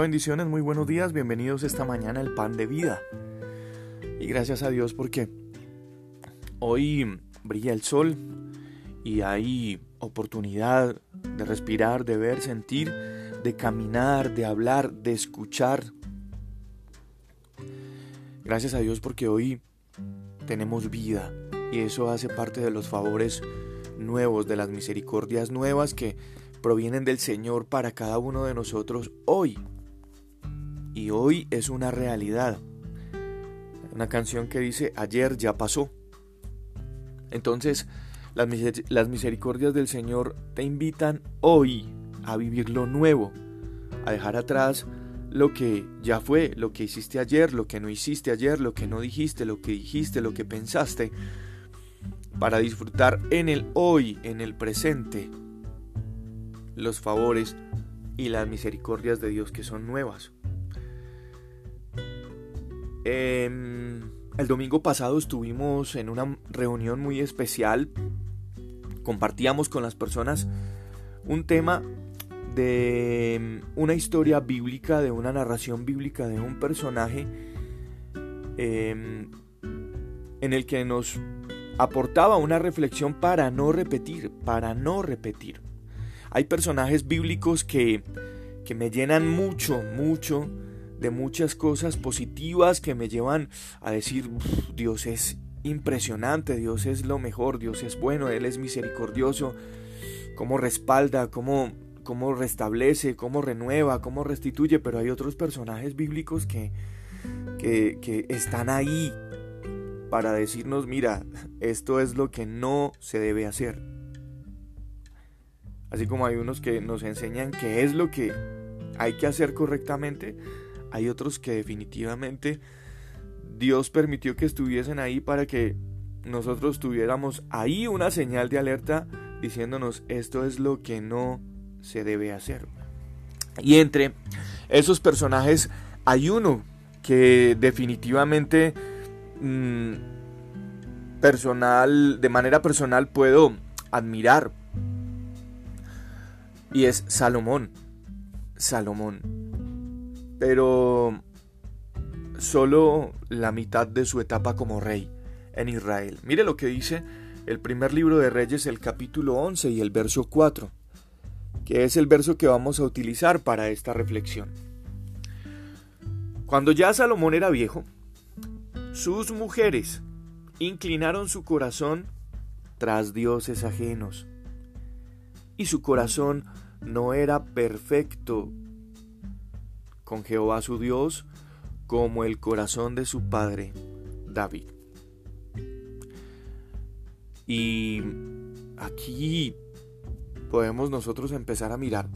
Bendiciones, muy buenos días, bienvenidos esta mañana al pan de vida. Y gracias a Dios porque hoy brilla el sol y hay oportunidad de respirar, de ver, sentir, de caminar, de hablar, de escuchar. Gracias a Dios porque hoy tenemos vida y eso hace parte de los favores nuevos, de las misericordias nuevas que provienen del Señor para cada uno de nosotros hoy y hoy es una realidad. Una canción que dice ayer ya pasó. Entonces, las, misericordias del Señor te invitan hoy a vivir lo nuevo, a dejar atrás lo que ya fue, lo que hiciste ayer, lo que no hiciste ayer, lo que no dijiste, lo que dijiste, lo que pensaste, para disfrutar en el hoy, en el presente, los favores y las misericordias de Dios que son nuevas. Em, el domingo pasado estuvimos en una reunión muy especial. Compartíamos con las personas un tema de em, una historia bíblica, de una narración bíblica de un personaje em, en el que nos aportaba una reflexión para no repetir, para no repetir. Hay personajes bíblicos que, que me llenan mucho, mucho de muchas cosas positivas que me llevan a decir, Dios es impresionante, Dios es lo mejor, Dios es bueno, Él es misericordioso, cómo respalda, cómo, cómo restablece, cómo renueva, cómo restituye, pero hay otros personajes bíblicos que, que, que están ahí para decirnos, mira, esto es lo que no se debe hacer. Así como hay unos que nos enseñan qué es lo que hay que hacer correctamente, hay otros que definitivamente Dios permitió que estuviesen ahí para que nosotros tuviéramos ahí una señal de alerta diciéndonos esto es lo que no se debe hacer. Y entre esos personajes hay uno que definitivamente mm, personal, de manera personal puedo admirar. Y es Salomón. Salomón pero solo la mitad de su etapa como rey en Israel. Mire lo que dice el primer libro de Reyes, el capítulo 11 y el verso 4, que es el verso que vamos a utilizar para esta reflexión. Cuando ya Salomón era viejo, sus mujeres inclinaron su corazón tras dioses ajenos, y su corazón no era perfecto con Jehová su Dios como el corazón de su padre David. Y aquí podemos nosotros empezar a mirar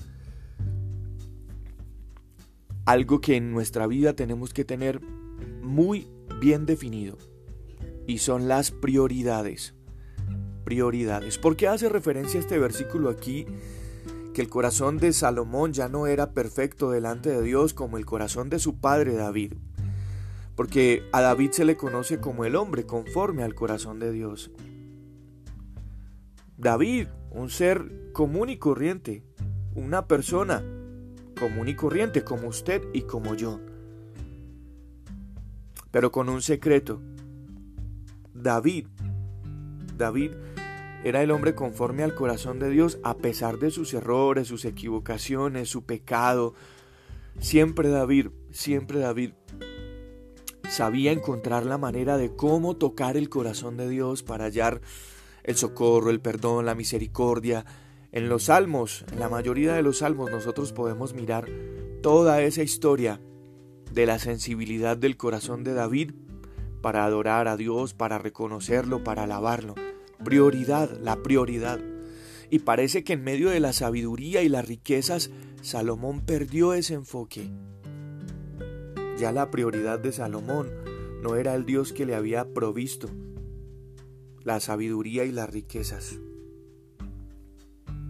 algo que en nuestra vida tenemos que tener muy bien definido y son las prioridades. Prioridades. ¿Por qué hace referencia este versículo aquí el corazón de Salomón ya no era perfecto delante de Dios como el corazón de su padre David, porque a David se le conoce como el hombre conforme al corazón de Dios. David, un ser común y corriente, una persona común y corriente como usted y como yo, pero con un secreto. David, David era el hombre conforme al corazón de Dios a pesar de sus errores, sus equivocaciones, su pecado. Siempre David, siempre David sabía encontrar la manera de cómo tocar el corazón de Dios para hallar el socorro, el perdón, la misericordia. En los salmos, en la mayoría de los salmos, nosotros podemos mirar toda esa historia de la sensibilidad del corazón de David para adorar a Dios, para reconocerlo, para alabarlo prioridad, la prioridad. Y parece que en medio de la sabiduría y las riquezas, Salomón perdió ese enfoque. Ya la prioridad de Salomón no era el Dios que le había provisto la sabiduría y las riquezas.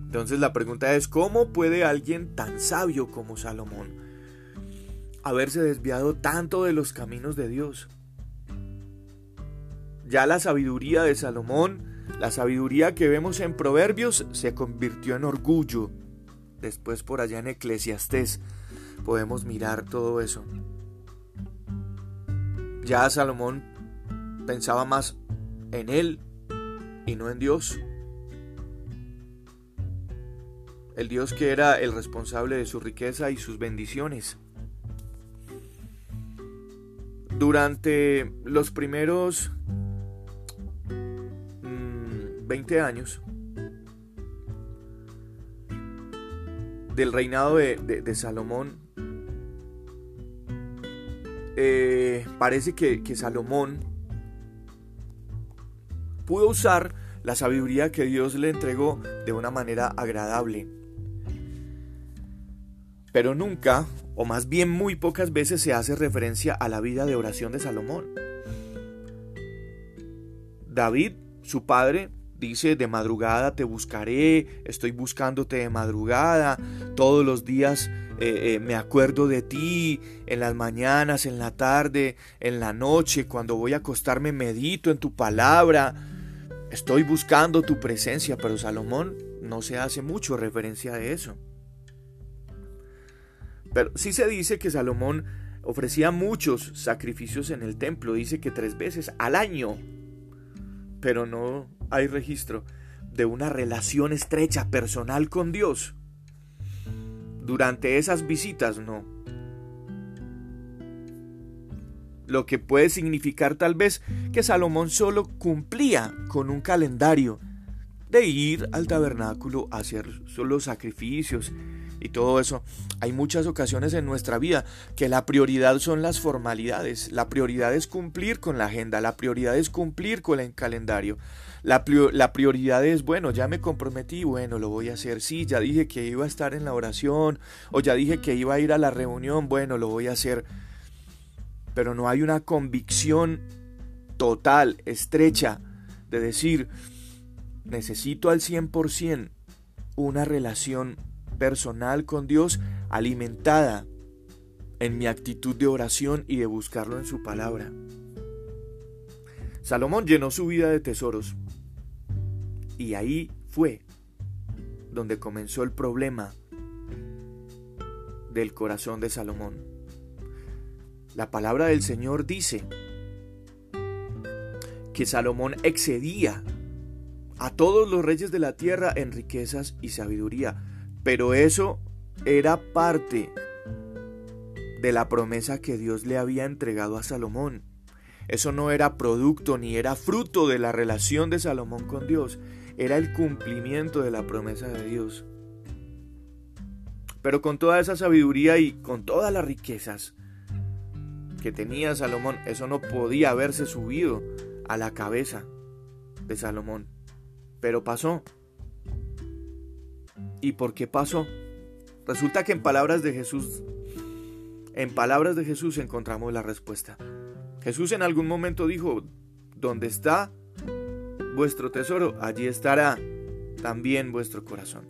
Entonces la pregunta es, ¿cómo puede alguien tan sabio como Salomón haberse desviado tanto de los caminos de Dios? Ya la sabiduría de Salomón la sabiduría que vemos en Proverbios se convirtió en orgullo, después por allá en Eclesiastés, podemos mirar todo eso. Ya Salomón pensaba más en él y no en Dios. El Dios que era el responsable de su riqueza y sus bendiciones. Durante los primeros 20 mm, años del reinado de, Salomón, eh, parece que Salomón pudo usar la sabiduría que Dios le entregó de una manera agradable. Pero nunca, o más bien muy pocas veces, se hace referencia a la vida de oración de Salomón. David, su padre, dice, de madrugada te buscaré, estoy buscándote de madrugada, todos los días eh, eh, me acuerdo de ti, en las mañanas, en la tarde, en la noche, cuando voy a acostarme medito en tu palabra, estoy buscando tu presencia, pero Salomón no se hace mucho referencia a eso. Pero sí se dice que Salomón ofrecía muchos sacrificios en el templo, dice que tres veces al año, pero no hay registro de una relación estrecha personal con Dios. Durante esas visitas no. Lo que puede significar tal vez que Salomón solo cumplía con un calendario de ir al tabernáculo a hacer los sacrificios y todo eso. Hay muchas ocasiones en nuestra vida que la prioridad son las formalidades, la prioridad es cumplir con la agenda, la prioridad es cumplir con el calendario. La, la, prioridad es, bueno, ya me comprometí, bueno, lo voy a hacer, sí, ya dije que iba a estar en la oración, o ya dije que iba a ir a la reunión, bueno, lo voy a hacer. Pero no hay una convicción total, estrecha, de decir, necesito al 100% una relación personal con Dios alimentada en mi actitud de oración y de buscarlo en su palabra. Salomón llenó su vida de tesoros y ahí fue donde comenzó el problema del corazón de Salomón. La palabra del Señor dice que Salomón excedía a todos los reyes de la tierra en riquezas y sabiduría. Pero eso era parte de la promesa que Dios le había entregado a Salomón. Eso no era producto ni era fruto de la relación de Salomón con Dios, era el cumplimiento de la promesa de Dios. Pero con toda esa sabiduría y con todas las riquezas que tenía Salomón, eso no podía haberse subido a la cabeza de Salomón. Pero pasó. ¿Y por qué pasó? Resulta que en palabras de Jesús, en palabras de Jesús encontramos la respuesta. Jesús en algún momento dijo, donde está vuestro tesoro, allí estará también vuestro corazón.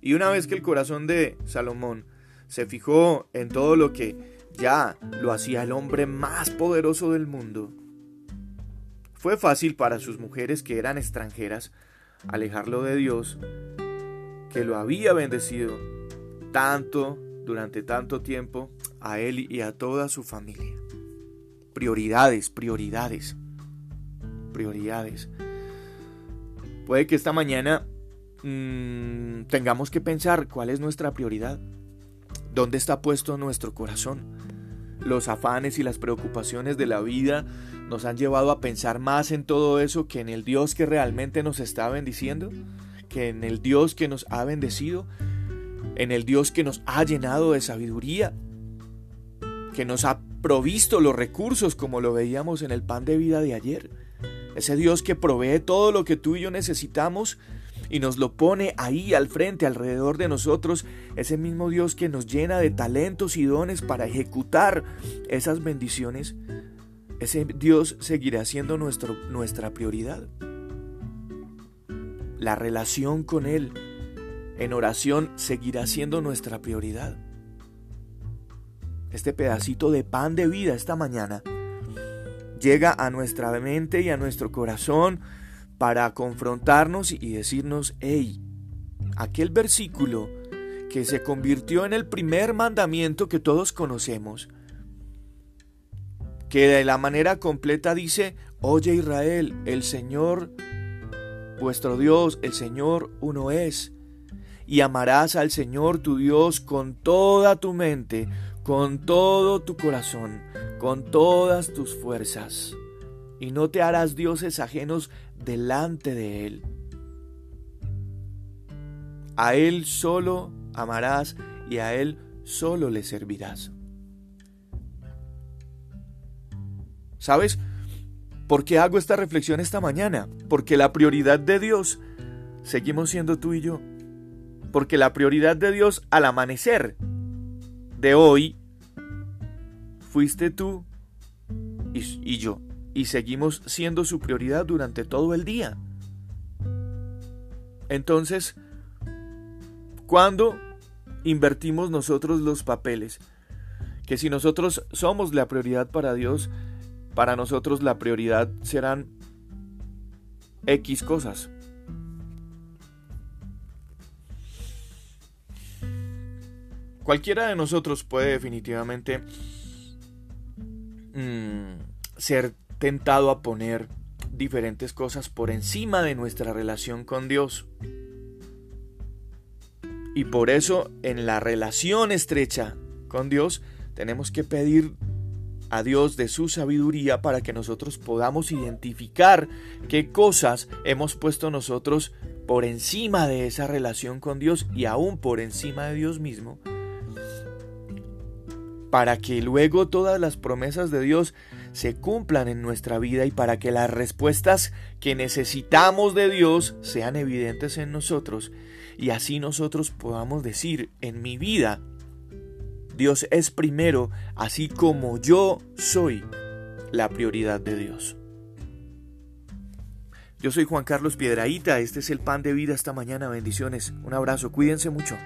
Y una vez que el corazón de Salomón se fijó en todo lo que ya lo hacía el hombre más poderoso del mundo, fue fácil para sus mujeres que eran extranjeras alejarlo de Dios, que lo había bendecido tanto durante tanto tiempo a él y a toda su familia. Prioridades, prioridades, prioridades. Puede que esta mañana mm, tengamos que pensar cuál es nuestra prioridad, dónde está puesto nuestro corazón. Los afanes y las preocupaciones de la vida nos han llevado a pensar más en todo eso que en el Dios que realmente nos está bendiciendo, que en el Dios que nos ha bendecido, en el Dios que nos ha llenado de sabiduría, que nos ha provisto los recursos como lo veíamos en el pan de vida de ayer. Ese Dios que provee todo lo que tú y yo necesitamos y nos lo pone ahí al frente, alrededor de nosotros, ese mismo Dios que nos llena de talentos y dones para ejecutar esas bendiciones ese Dios seguirá siendo nuestro, nuestra prioridad. La relación con Él en oración seguirá siendo nuestra prioridad. Este pedacito de pan de vida esta mañana llega a nuestra mente y a nuestro corazón para confrontarnos y decirnos, hey, aquel versículo que se convirtió en el primer mandamiento que todos conocemos, que de la manera completa dice, oye Israel, el Señor, vuestro Dios, el Señor uno es, y amarás al Señor tu Dios con toda tu mente, con todo tu corazón, con todas tus fuerzas, y no te harás dioses ajenos delante de Él. A Él solo amarás y a Él solo le servirás. ¿Sabes? ¿Por qué hago esta reflexión esta mañana? Porque la prioridad de Dios seguimos siendo tú y yo. Porque la prioridad de Dios al amanecer de hoy fuiste tú y, yo. Y seguimos siendo su prioridad durante todo el día. Entonces, ¿cuándo invertimos nosotros los papeles? Que si nosotros somos la prioridad para Dios, para nosotros la prioridad serán X cosas. Cualquiera de nosotros puede definitivamente mm, ser tentado a poner diferentes cosas por encima de nuestra relación con Dios. Y por eso en la relación estrecha con Dios tenemos que pedir a Dios de su sabiduría para que nosotros podamos identificar qué cosas hemos puesto nosotros por encima de esa relación con Dios y aún por encima de Dios mismo, para que luego todas las promesas de Dios se cumplan en nuestra vida y para que las respuestas que necesitamos de Dios sean evidentes en nosotros y así nosotros podamos decir en mi vida Dios es primero, así como yo soy la prioridad de Dios. Yo soy Juan Carlos Piedraíta, este es el pan de vida esta mañana, bendiciones, un abrazo, cuídense mucho.